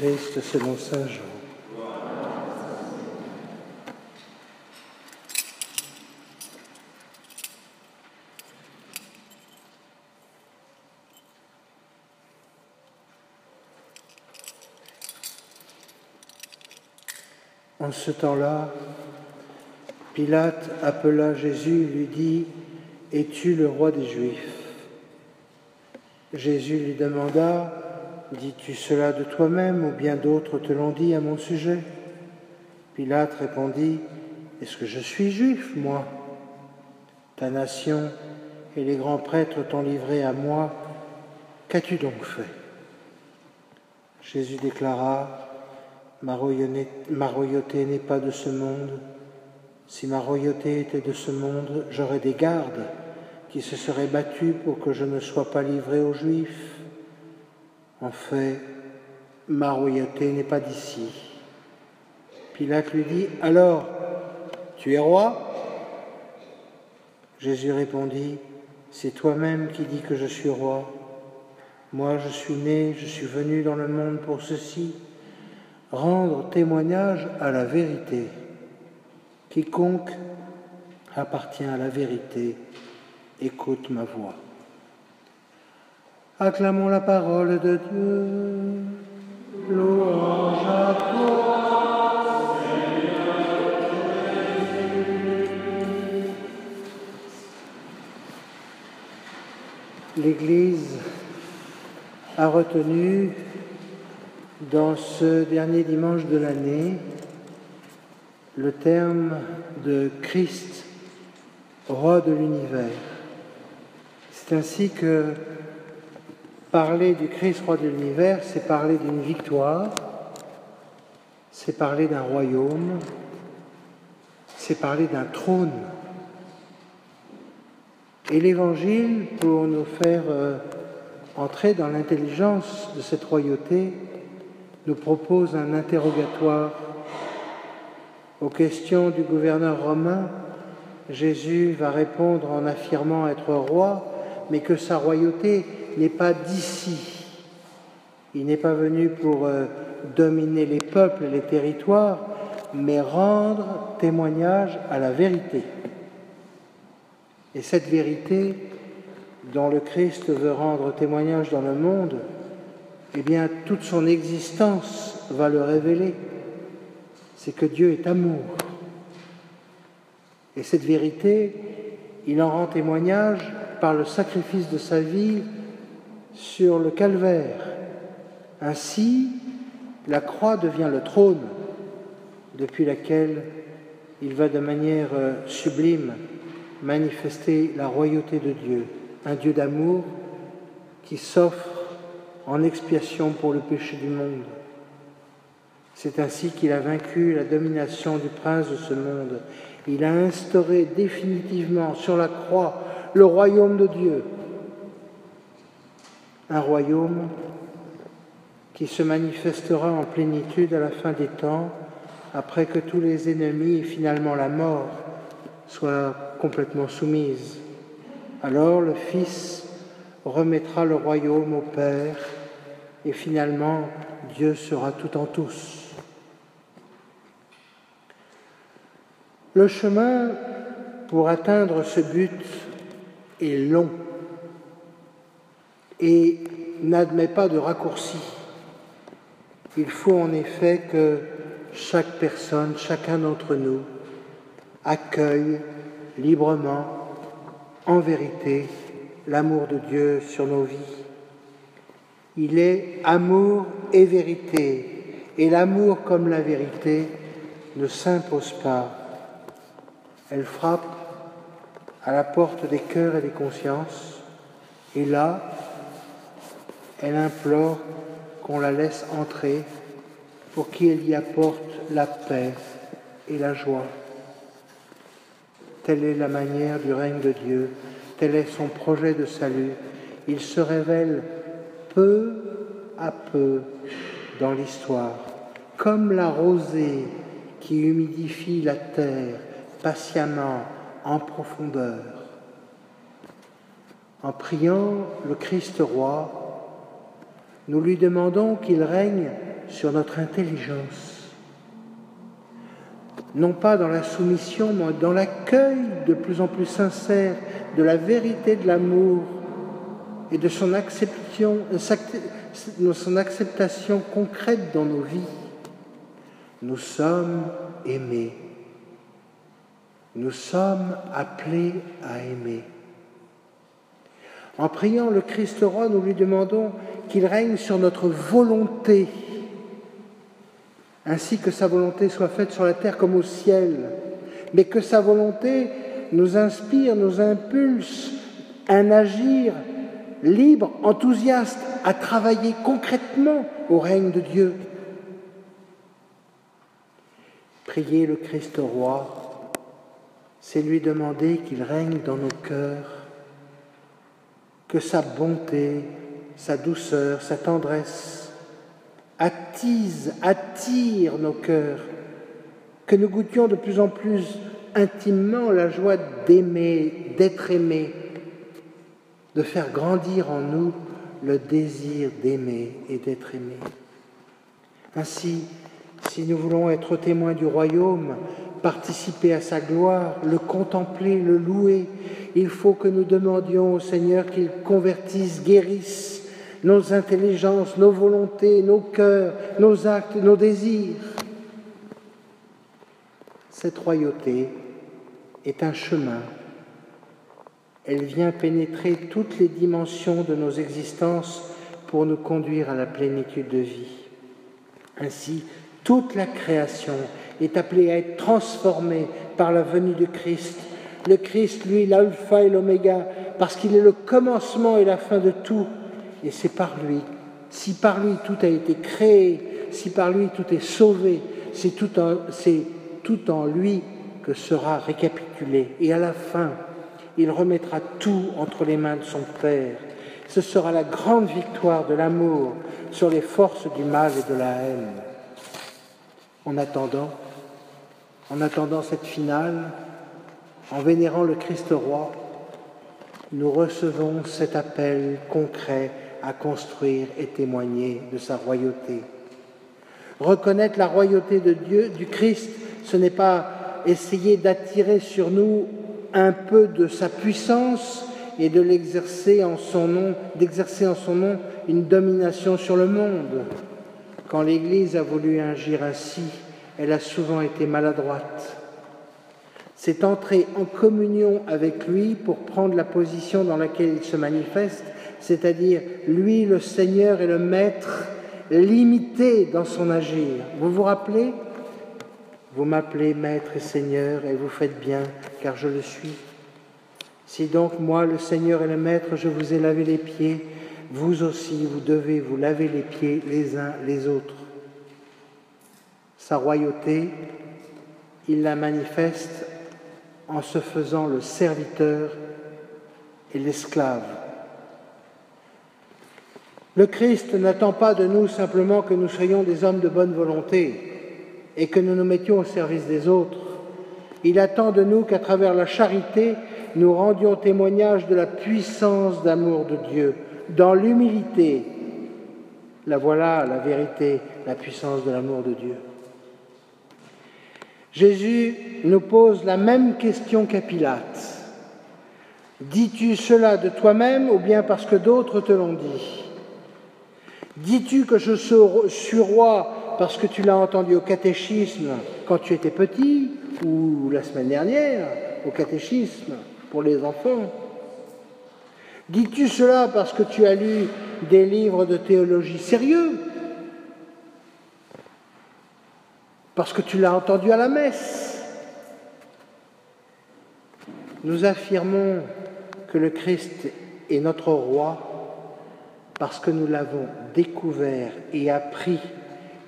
selon Saint. En ce temps-là, Pilate appela Jésus et lui dit, Es-tu le roi des Juifs? Jésus lui demanda, Dis-tu cela de toi-même ou bien d'autres te l'ont dit à mon sujet? Pilate répondit, Est-ce que je suis juif, moi? Ta nation et les grands prêtres t'ont livré à moi, qu'as-tu donc fait? Jésus déclara, Ma royauté n'est pas de ce monde. Si ma royauté était de ce monde, j'aurais des gardes qui se seraient battus pour que je ne sois pas livré aux Juifs. En fait, ma royauté n'est pas d'ici. Pilate lui dit, Alors, tu es roi? Jésus répondit, C'est toi-même qui dis que je suis roi. Moi, je suis né, je suis venu dans le monde pour ceci rendre témoignage à la vérité. Quiconque appartient à la vérité, écoute ma voix. Acclamons la parole de Dieu. Louange à toi. L'Église a retenu dans ce dernier dimanche de l'année le terme de Christ, roi de l'univers. C'est ainsi que parler du Christ, roi de l'univers, c'est parler d'une victoire, c'est parler d'un royaume, c'est parler d'un trône. Et l'Évangile, pour nous faire euh, entrer dans l'intelligence de cette royauté, nous propose un interrogatoire aux questions du gouverneur romain. Jésus va répondre en affirmant être roi, mais que sa royauté n'est pas d'ici. Il n'est pas venu pour euh, dominer les peuples et les territoires, mais rendre témoignage à la vérité. Et cette vérité dont le Christ veut rendre témoignage dans le monde, eh bien, toute son existence va le révéler. C'est que Dieu est amour. Et cette vérité, il en rend témoignage par le sacrifice de sa vie sur le calvaire. Ainsi, la croix devient le trône depuis laquelle il va de manière euh, sublime manifester la royauté de Dieu, un Dieu d'amour qui s'offre en expiation pour le péché du monde. C'est ainsi qu'il a vaincu la domination du prince de ce monde. Il a instauré définitivement sur la croix le royaume de Dieu. Un royaume qui se manifestera en plénitude à la fin des temps, après que tous les ennemis et finalement la mort soient complètement soumises. Alors le Fils remettra le royaume au Père et finalement Dieu sera tout en tous. Le chemin pour atteindre ce but est long et n'admet pas de raccourci. Il faut en effet que chaque personne, chacun d'entre nous, accueille librement, en vérité, l'amour de Dieu sur nos vies. Il est amour et vérité. Et l'amour comme la vérité ne s'impose pas. Elle frappe à la porte des cœurs et des consciences. Et là, elle implore qu'on la laisse entrer pour qu'elle y apporte la paix et la joie. Telle est la manière du règne de Dieu, tel est son projet de salut. Il se révèle peu à peu dans l'histoire, comme la rosée qui humidifie la terre patiemment en profondeur. En priant le Christ roi, nous lui demandons qu'il règne sur notre intelligence, non pas dans la soumission, mais dans l'accueil de plus en plus sincère de la vérité de l'amour et de son acceptation, son acceptation concrète dans nos vies. Nous sommes aimés. Nous sommes appelés à aimer. En priant le Christ roi, nous lui demandons qu'il règne sur notre volonté, ainsi que sa volonté soit faite sur la terre comme au ciel, mais que sa volonté nous inspire, nous impulse un agir libre, enthousiaste, à travailler concrètement au règne de Dieu. Prier le Christ roi, c'est lui demander qu'il règne dans nos cœurs, que sa bonté, sa douceur, sa tendresse attise, attire nos cœurs, que nous goûtions de plus en plus intimement la joie d'aimer, d'être aimé, de faire grandir en nous le désir d'aimer et d'être aimé. Ainsi, si nous voulons être témoins du royaume, participer à sa gloire, le contempler, le louer, il faut que nous demandions au Seigneur qu'il convertisse, guérisse nos intelligences, nos volontés, nos cœurs, nos actes, nos désirs. Cette royauté est un chemin elle vient pénétrer toutes les dimensions de nos existences pour nous conduire à la plénitude de vie. Ainsi, toute la création est appelée à être transformée par la venue de Christ. Le Christ, lui, l'alpha et l'oméga, parce qu'il est le commencement et la fin de tout. Et c'est par lui. Si par lui tout a été créé, si par lui tout est sauvé, c'est tout tout en lui que sera récapitulé. Et à la fin, il remettra tout entre les mains de son Père. Ce sera la grande victoire de l'amour sur les forces du mal et de la haine. En attendant, en attendant cette finale, en vénérant le Christ roi, nous recevons cet appel concret à construire et témoigner de sa royauté. Reconnaître la royauté de Dieu, du Christ, ce n'est pas essayer d'attirer sur nous un peu de sa puissance et d'exercer en son nom une domination sur le monde. Quand l'Église a voulu agir ainsi, elle a souvent été maladroite. C'est entrer en communion avec lui pour prendre la position dans laquelle il se manifeste, c'est-à-dire lui le Seigneur et le Maître, limité dans son agir. Vous vous rappelez? Vous m'appelez Maître et Seigneur, et vous faites bien, car je le suis. Si donc moi, le Seigneur et le Maître, je vous ai lavé les pieds, vous aussi, vous devez vous laver les pieds les uns les autres. Sa royauté, il la manifeste en se faisant le serviteur et l'esclave. Le Christ n'attend pas de nous simplement que nous soyons des hommes de bonne volonté et que nous nous mettions au service des autres. Il attend de nous qu'à travers la charité, nous rendions témoignage de la puissance d'amour de Dieu, dans l'humilité. La voilà, la vérité, la puissance de l'amour de Dieu. Jésus nous pose la même question qu'à Pilate. Dis-tu cela de toi-même ou bien parce que d'autres te l'ont dit? Dis-tu que je suis roi parce que tu l'as entendu au catéchisme quand tu étais petit, ou la semaine dernière, au catéchisme pour les enfants? Dis-tu cela parce que tu as lu des livres de théologie sérieux Parce que tu l'as entendu à la messe. Nous affirmons que le Christ est notre roi parce que nous l'avons découvert et appris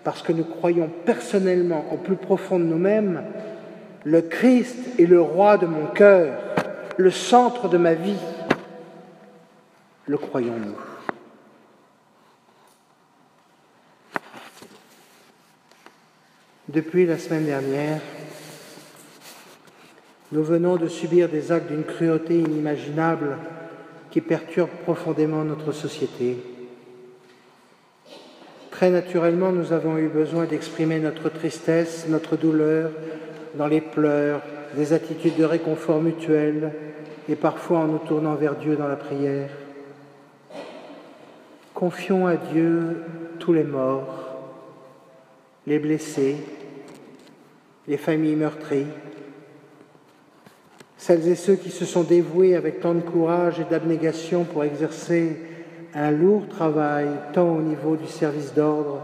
parce que nous croyons personnellement au plus profond de nous-mêmes, le Christ est le roi de mon cœur, le centre de ma vie. Le croyons-nous? Depuis la semaine dernière, nous venons de subir des actes d'une cruauté inimaginable qui perturbent profondément notre société. Très naturellement, nous avons eu besoin d'exprimer notre tristesse, notre douleur dans les pleurs, des attitudes de réconfort mutuel et parfois en nous tournant vers Dieu dans la prière. Confions à Dieu tous les morts, les blessés, les familles meurtries, celles et ceux qui se sont dévoués avec tant de courage et d'abnégation pour exercer un lourd travail tant au niveau du service d'ordre,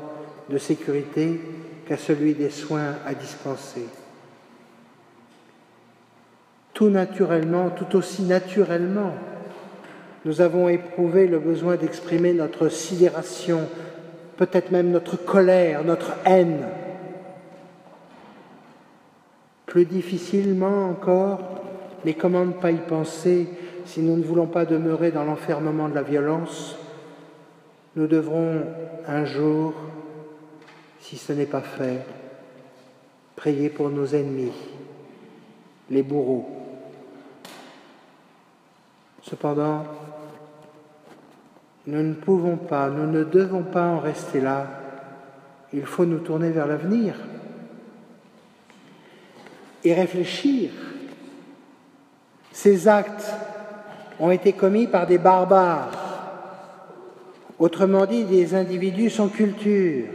de sécurité qu'à celui des soins à dispenser. Tout naturellement, tout aussi naturellement, nous avons éprouvé le besoin d'exprimer notre sidération, peut-être même notre colère, notre haine. Plus difficilement encore, mais comment ne pas y penser si nous ne voulons pas demeurer dans l'enfermement de la violence? Nous devrons un jour, si ce n'est pas fait, prier pour nos ennemis, les bourreaux. Cependant, nous ne pouvons pas, nous ne devons pas en rester là. Il faut nous tourner vers l'avenir et réfléchir ces actes ont été commis par des barbares, autrement dit des individus sans culture,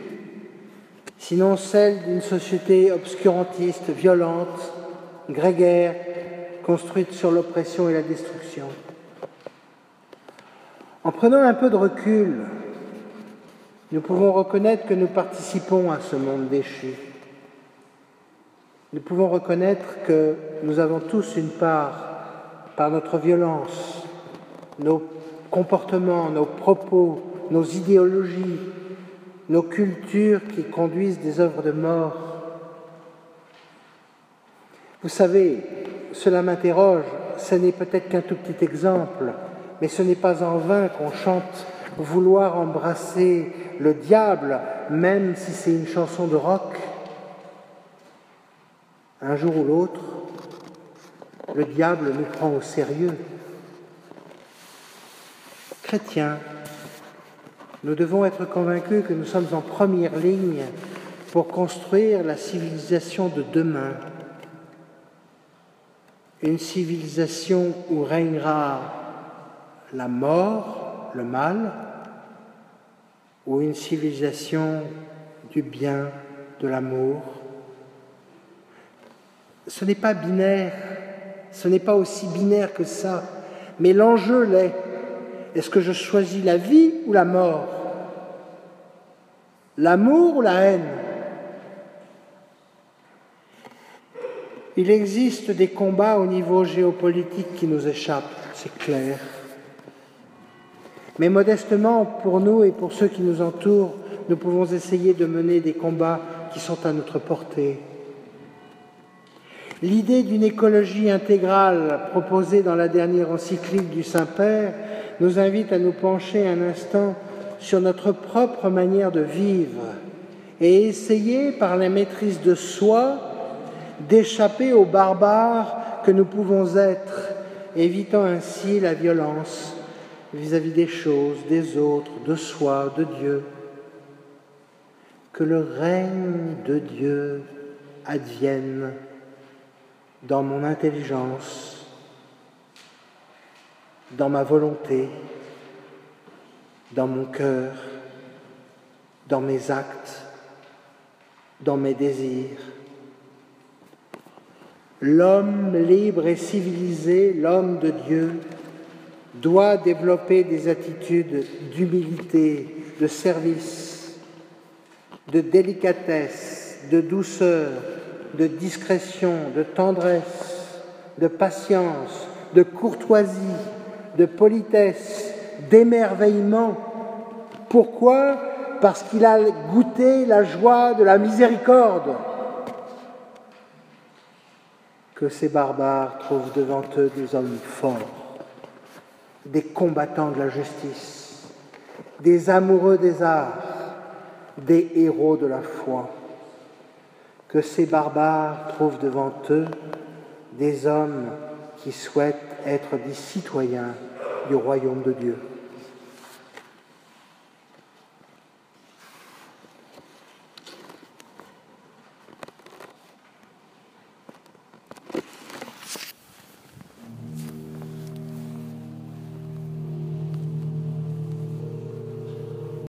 sinon celle d'une société obscurantiste, violente, grégaire, construite sur l'oppression et la destruction. En prenant un peu de recul, nous pouvons reconnaître que nous participons à ce monde déchu. Nous pouvons reconnaître que nous avons tous une part par notre violence, nos comportements, nos propos, nos idéologies, nos cultures qui conduisent des œuvres de mort. Vous savez, cela m'interroge, ce n'est peut-être qu'un tout petit exemple, mais ce n'est pas en vain qu'on chante vouloir embrasser le diable, même si c'est une chanson de rock. Un jour ou l'autre, le diable nous prend au sérieux. Chrétiens, nous devons être convaincus que nous sommes en première ligne pour construire la civilisation de demain. Une civilisation où régnera la mort, le mal, ou une civilisation du bien, de l'amour. Ce n'est pas binaire, ce n'est pas aussi binaire que ça. Mais l'enjeu l'est. Est-ce que je choisis la vie ou la mort? L'amour ou la haine? Il existe des combats au niveau géopolitique qui nous échappent, c'est clair. Mais modestement, pour nous et pour ceux qui nous entourent, nous pouvons essayer de mener des combats qui sont à notre portée. L'idée d'une écologie intégrale proposée dans la dernière encyclique du Saint-Père nous invite à nous pencher un instant sur notre propre manière de vivre et essayer par la maîtrise de soi d'échapper aux barbares que nous pouvons être, évitant ainsi la violence vis-à-vis -vis des choses, des autres, de soi, de Dieu. Que le règne de Dieu advienne dans mon intelligence, dans ma volonté, dans mon cœur, dans mes actes, dans mes désirs. L'homme libre et civilisé, l'homme de Dieu, doit développer des attitudes d'humilité, de service, de délicatesse, de douceur, de discrétion, de tendresse, de patience, de courtoisie, de politesse, d'émerveillement. Pourquoi? Parce qu'il a goûté la joie de la miséricorde. Que ces barbares trouvent devant eux des hommes forts, des combattants de la justice, des amoureux des arts, des héros de la foi que ces barbares trouvent devant eux des hommes qui souhaitent être des citoyens du royaume de Dieu.